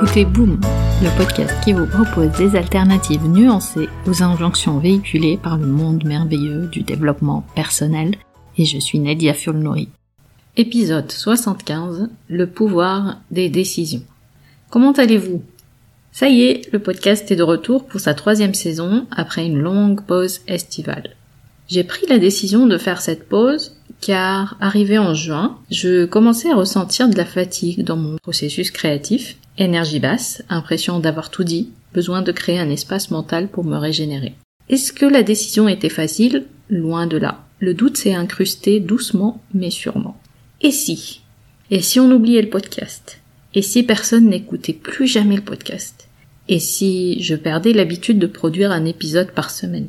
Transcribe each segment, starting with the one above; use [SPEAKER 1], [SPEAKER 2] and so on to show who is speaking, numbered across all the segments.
[SPEAKER 1] écoutez Boom, le podcast qui vous propose des alternatives nuancées aux injonctions véhiculées par le monde merveilleux du développement personnel, et je suis Nadia Fulnori. Épisode 75, le pouvoir des décisions. Comment allez-vous? Ça y est, le podcast est de retour pour sa troisième saison après une longue pause estivale. J'ai pris la décision de faire cette pause car arrivé en juin, je commençais à ressentir de la fatigue dans mon processus créatif, énergie basse, impression d'avoir tout dit, besoin de créer un espace mental pour me régénérer. Est-ce que la décision était facile? Loin de là. Le doute s'est incrusté doucement mais sûrement. Et si? Et si on oubliait le podcast? Et si personne n'écoutait plus jamais le podcast? Et si je perdais l'habitude de produire un épisode par semaine?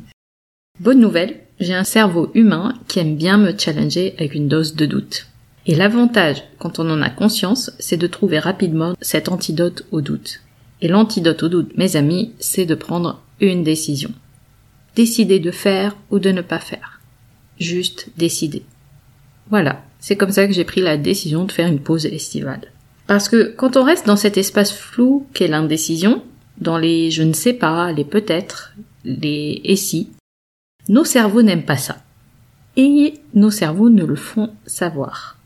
[SPEAKER 1] Bonne nouvelle, j'ai un cerveau humain qui aime bien me challenger avec une dose de doute. Et l'avantage, quand on en a conscience, c'est de trouver rapidement cet antidote au doute. Et l'antidote au doute, mes amis, c'est de prendre une décision. Décider de faire ou de ne pas faire. Juste décider. Voilà, c'est comme ça que j'ai pris la décision de faire une pause estivale. Parce que quand on reste dans cet espace flou qu'est l'indécision, dans les je ne sais pas, les peut-être, les et si, nos cerveaux n'aiment pas ça. Et nos cerveaux ne le font savoir.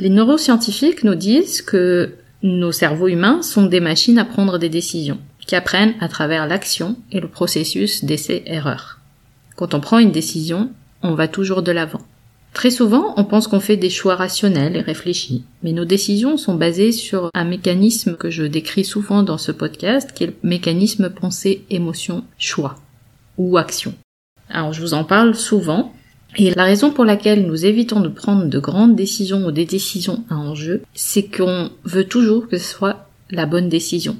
[SPEAKER 1] Les neuroscientifiques nous disent que nos cerveaux humains sont des machines à prendre des décisions, qui apprennent à travers l'action et le processus d'essai-erreur. Quand on prend une décision, on va toujours de l'avant. Très souvent, on pense qu'on fait des choix rationnels et réfléchis, mais nos décisions sont basées sur un mécanisme que je décris souvent dans ce podcast, qui est le mécanisme pensée, émotion, choix ou action. Alors je vous en parle souvent. Et la raison pour laquelle nous évitons de prendre de grandes décisions ou des décisions à enjeu, c'est qu'on veut toujours que ce soit la bonne décision.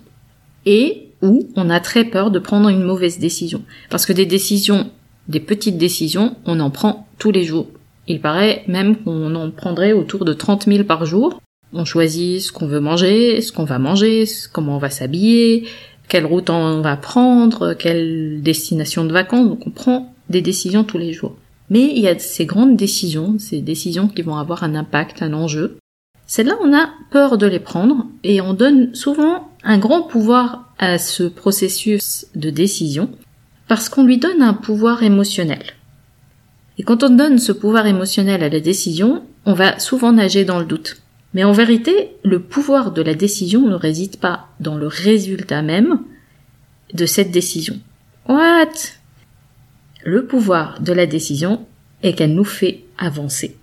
[SPEAKER 1] Et ou on a très peur de prendre une mauvaise décision. Parce que des décisions, des petites décisions, on en prend tous les jours. Il paraît même qu'on en prendrait autour de 30 000 par jour. On choisit ce qu'on veut manger, ce qu'on va manger, comment on va s'habiller, quelle route on va prendre, quelle destination de vacances. Donc on prend des décisions tous les jours. Mais il y a ces grandes décisions, ces décisions qui vont avoir un impact, un enjeu. Celles-là, on a peur de les prendre et on donne souvent un grand pouvoir à ce processus de décision parce qu'on lui donne un pouvoir émotionnel. Et quand on donne ce pouvoir émotionnel à la décision, on va souvent nager dans le doute. Mais en vérité, le pouvoir de la décision ne réside pas dans le résultat même de cette décision. What? Le pouvoir de la décision est qu'elle nous fait avancer,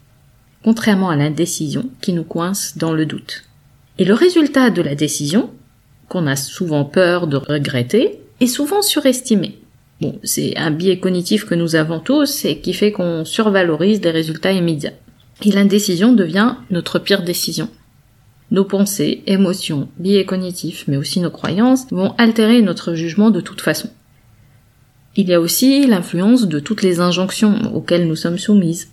[SPEAKER 1] contrairement à l'indécision qui nous coince dans le doute. Et le résultat de la décision, qu'on a souvent peur de regretter, est souvent surestimé. Bon, c'est un biais cognitif que nous avons tous et qui fait qu'on survalorise des résultats immédiats. Et l'indécision devient notre pire décision. Nos pensées, émotions, biais cognitifs, mais aussi nos croyances vont altérer notre jugement de toute façon. Il y a aussi l'influence de toutes les injonctions auxquelles nous sommes soumises.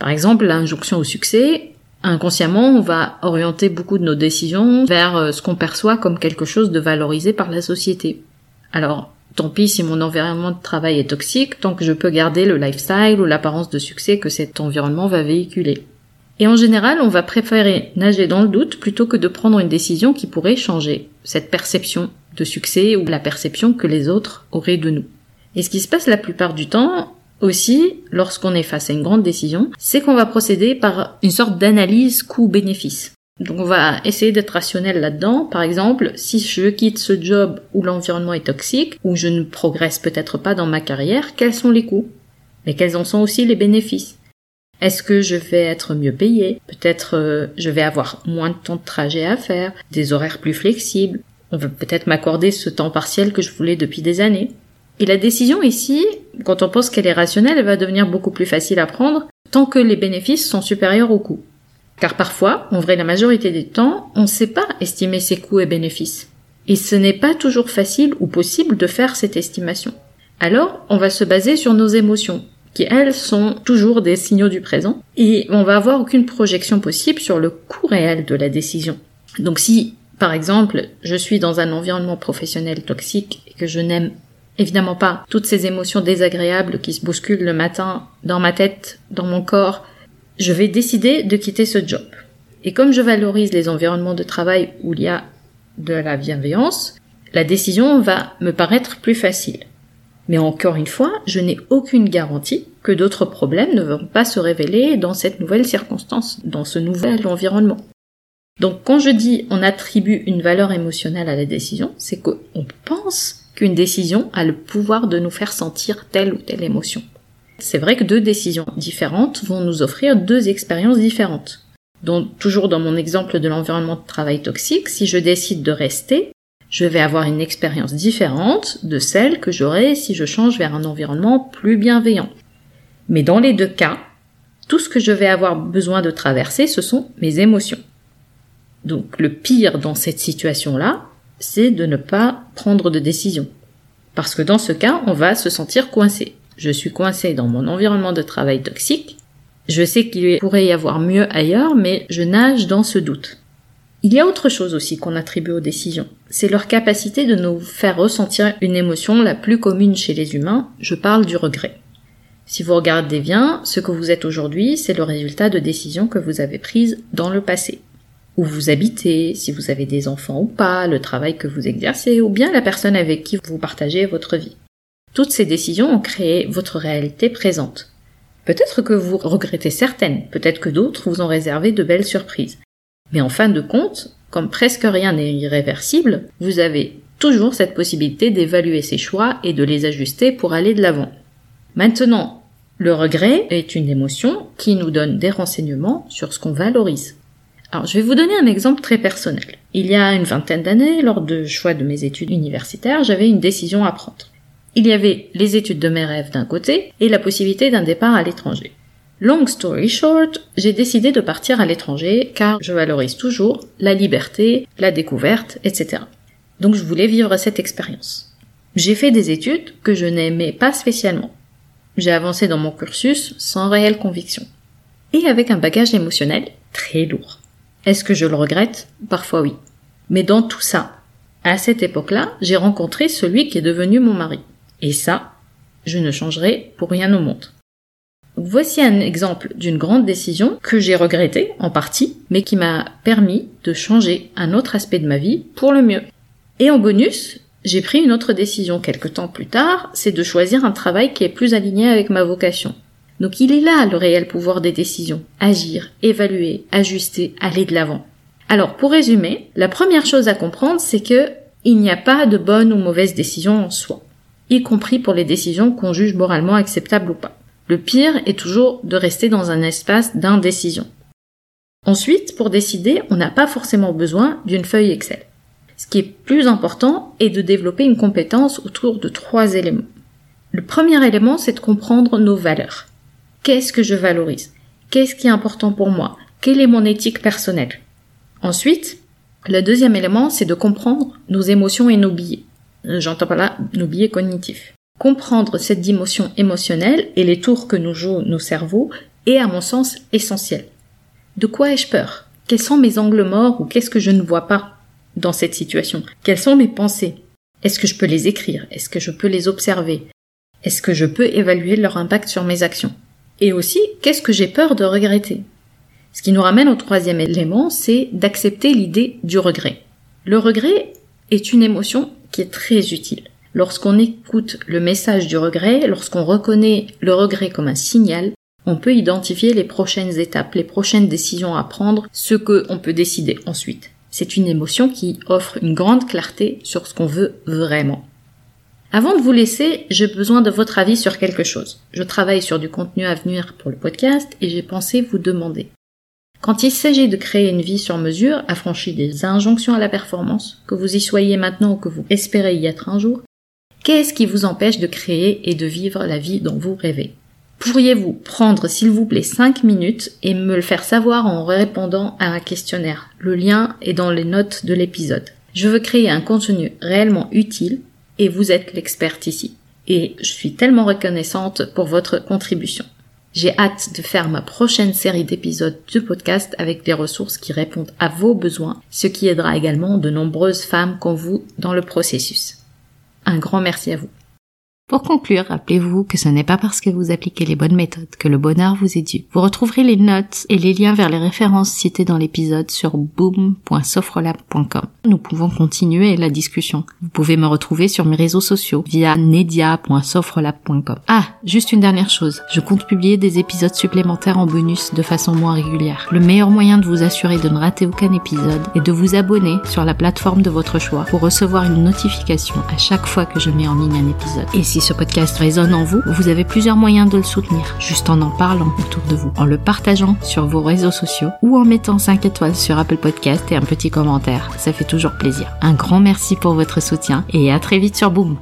[SPEAKER 1] Par exemple, l'injonction au succès, inconsciemment, on va orienter beaucoup de nos décisions vers euh, ce qu'on perçoit comme quelque chose de valorisé par la société. Alors, tant pis si mon environnement de travail est toxique, tant que je peux garder le lifestyle ou l'apparence de succès que cet environnement va véhiculer. Et en général, on va préférer nager dans le doute plutôt que de prendre une décision qui pourrait changer cette perception de succès ou la perception que les autres auraient de nous. Et ce qui se passe la plupart du temps, aussi, lorsqu'on est face à une grande décision, c'est qu'on va procéder par une sorte d'analyse coût-bénéfice. Donc on va essayer d'être rationnel là-dedans. Par exemple, si je quitte ce job où l'environnement est toxique, où je ne progresse peut-être pas dans ma carrière, quels sont les coûts? Mais quels en sont aussi les bénéfices? Est-ce que je vais être mieux payé? Peut-être euh, je vais avoir moins de temps de trajet à faire, des horaires plus flexibles. On va peut-être m'accorder ce temps partiel que je voulais depuis des années. Et la décision ici, quand on pense qu'elle est rationnelle, elle va devenir beaucoup plus facile à prendre tant que les bénéfices sont supérieurs aux coûts. Car parfois, en vrai la majorité des temps, on ne sait pas estimer ses coûts et bénéfices. Et ce n'est pas toujours facile ou possible de faire cette estimation. Alors, on va se baser sur nos émotions, qui elles sont toujours des signaux du présent, et on va avoir aucune projection possible sur le coût réel de la décision. Donc si, par exemple, je suis dans un environnement professionnel toxique et que je n'aime évidemment pas toutes ces émotions désagréables qui se bousculent le matin dans ma tête, dans mon corps, je vais décider de quitter ce job. Et comme je valorise les environnements de travail où il y a de la bienveillance, la décision va me paraître plus facile. Mais encore une fois, je n'ai aucune garantie que d'autres problèmes ne vont pas se révéler dans cette nouvelle circonstance, dans ce nouvel environnement. Donc quand je dis on attribue une valeur émotionnelle à la décision, c'est qu'on pense qu'une décision a le pouvoir de nous faire sentir telle ou telle émotion. C'est vrai que deux décisions différentes vont nous offrir deux expériences différentes. Donc, toujours dans mon exemple de l'environnement de travail toxique, si je décide de rester, je vais avoir une expérience différente de celle que j'aurai si je change vers un environnement plus bienveillant. Mais dans les deux cas, tout ce que je vais avoir besoin de traverser, ce sont mes émotions. Donc le pire dans cette situation-là, c'est de ne pas prendre de décision. Parce que dans ce cas, on va se sentir coincé. Je suis coincé dans mon environnement de travail toxique. Je sais qu'il pourrait y avoir mieux ailleurs, mais je nage dans ce doute. Il y a autre chose aussi qu'on attribue aux décisions. C'est leur capacité de nous faire ressentir une émotion la plus commune chez les humains, je parle du regret. Si vous regardez bien, ce que vous êtes aujourd'hui, c'est le résultat de décisions que vous avez prises dans le passé. Où vous habitez, si vous avez des enfants ou pas, le travail que vous exercez, ou bien la personne avec qui vous partagez votre vie. Toutes ces décisions ont créé votre réalité présente. Peut-être que vous regrettez certaines, peut-être que d'autres vous ont réservé de belles surprises. Mais en fin de compte, comme presque rien n'est irréversible, vous avez toujours cette possibilité d'évaluer ces choix et de les ajuster pour aller de l'avant. Maintenant, le regret est une émotion qui nous donne des renseignements sur ce qu'on valorise. Alors, je vais vous donner un exemple très personnel. Il y a une vingtaine d'années, lors de choix de mes études universitaires, j'avais une décision à prendre. Il y avait les études de mes rêves d'un côté et la possibilité d'un départ à l'étranger. Long story short, j'ai décidé de partir à l'étranger car je valorise toujours la liberté, la découverte, etc. Donc je voulais vivre cette expérience. J'ai fait des études que je n'aimais pas spécialement. J'ai avancé dans mon cursus sans réelle conviction. Et avec un bagage émotionnel très lourd. Est-ce que je le regrette? Parfois oui. Mais dans tout ça, à cette époque-là, j'ai rencontré celui qui est devenu mon mari. Et ça, je ne changerai pour rien au monde. Voici un exemple d'une grande décision que j'ai regrettée en partie, mais qui m'a permis de changer un autre aspect de ma vie pour le mieux. Et en bonus, j'ai pris une autre décision quelques temps plus tard, c'est de choisir un travail qui est plus aligné avec ma vocation. Donc il est là le réel pouvoir des décisions. Agir, évaluer, ajuster, aller de l'avant. Alors pour résumer, la première chose à comprendre, c'est que il n'y a pas de bonne ou mauvaise décision en soi, y compris pour les décisions qu'on juge moralement acceptables ou pas. Le pire est toujours de rester dans un espace d'indécision. Ensuite, pour décider, on n'a pas forcément besoin d'une feuille Excel. Ce qui est plus important est de développer une compétence autour de trois éléments. Le premier élément, c'est de comprendre nos valeurs. Qu'est-ce que je valorise? Qu'est-ce qui est important pour moi? Quelle est mon éthique personnelle? Ensuite, le deuxième élément, c'est de comprendre nos émotions et nos biais. J'entends pas là nos biais cognitifs. Comprendre cette dimension émotionnelle et les tours que nous jouent nos cerveaux est à mon sens essentiel. De quoi ai-je peur? Quels sont mes angles morts ou qu'est-ce que je ne vois pas dans cette situation? Quelles sont mes pensées? Est-ce que je peux les écrire? Est-ce que je peux les observer? Est-ce que je peux évaluer leur impact sur mes actions? Et aussi, qu'est-ce que j'ai peur de regretter? Ce qui nous ramène au troisième élément, c'est d'accepter l'idée du regret. Le regret est une émotion qui est très utile. Lorsqu'on écoute le message du regret, lorsqu'on reconnaît le regret comme un signal, on peut identifier les prochaines étapes, les prochaines décisions à prendre, ce que on peut décider ensuite. C'est une émotion qui offre une grande clarté sur ce qu'on veut vraiment. Avant de vous laisser, j'ai besoin de votre avis sur quelque chose. Je travaille sur du contenu à venir pour le podcast et j'ai pensé vous demander. Quand il s'agit de créer une vie sur mesure, affranchie des injonctions à la performance, que vous y soyez maintenant ou que vous espérez y être un jour, Qu'est-ce qui vous empêche de créer et de vivre la vie dont vous rêvez? Pourriez-vous prendre s'il vous plaît 5 minutes et me le faire savoir en répondant à un questionnaire? Le lien est dans les notes de l'épisode. Je veux créer un contenu réellement utile et vous êtes l'experte ici. Et je suis tellement reconnaissante pour votre contribution. J'ai hâte de faire ma prochaine série d'épisodes de podcast avec des ressources qui répondent à vos besoins, ce qui aidera également de nombreuses femmes comme vous dans le processus. Un grand merci à vous. Pour conclure, rappelez-vous que ce n'est pas parce que vous appliquez les bonnes méthodes que le bonheur vous est dû. Vous retrouverez les notes et les liens vers les références citées dans l'épisode sur boom.sofrelab.com. Nous pouvons continuer la discussion. Vous pouvez me retrouver sur mes réseaux sociaux via nedia.sofrelab.com. Ah, juste une dernière chose. Je compte publier des épisodes supplémentaires en bonus de façon moins régulière. Le meilleur moyen de vous assurer de ne rater aucun épisode est de vous abonner sur la plateforme de votre choix pour recevoir une notification à chaque fois que je mets en ligne un épisode. Et si ce podcast résonne en vous, vous avez plusieurs moyens de le soutenir, juste en en parlant autour de vous, en le partageant sur vos réseaux sociaux ou en mettant 5 étoiles sur Apple Podcast et un petit commentaire. Ça fait toujours plaisir. Un grand merci pour votre soutien et à très vite sur Boom.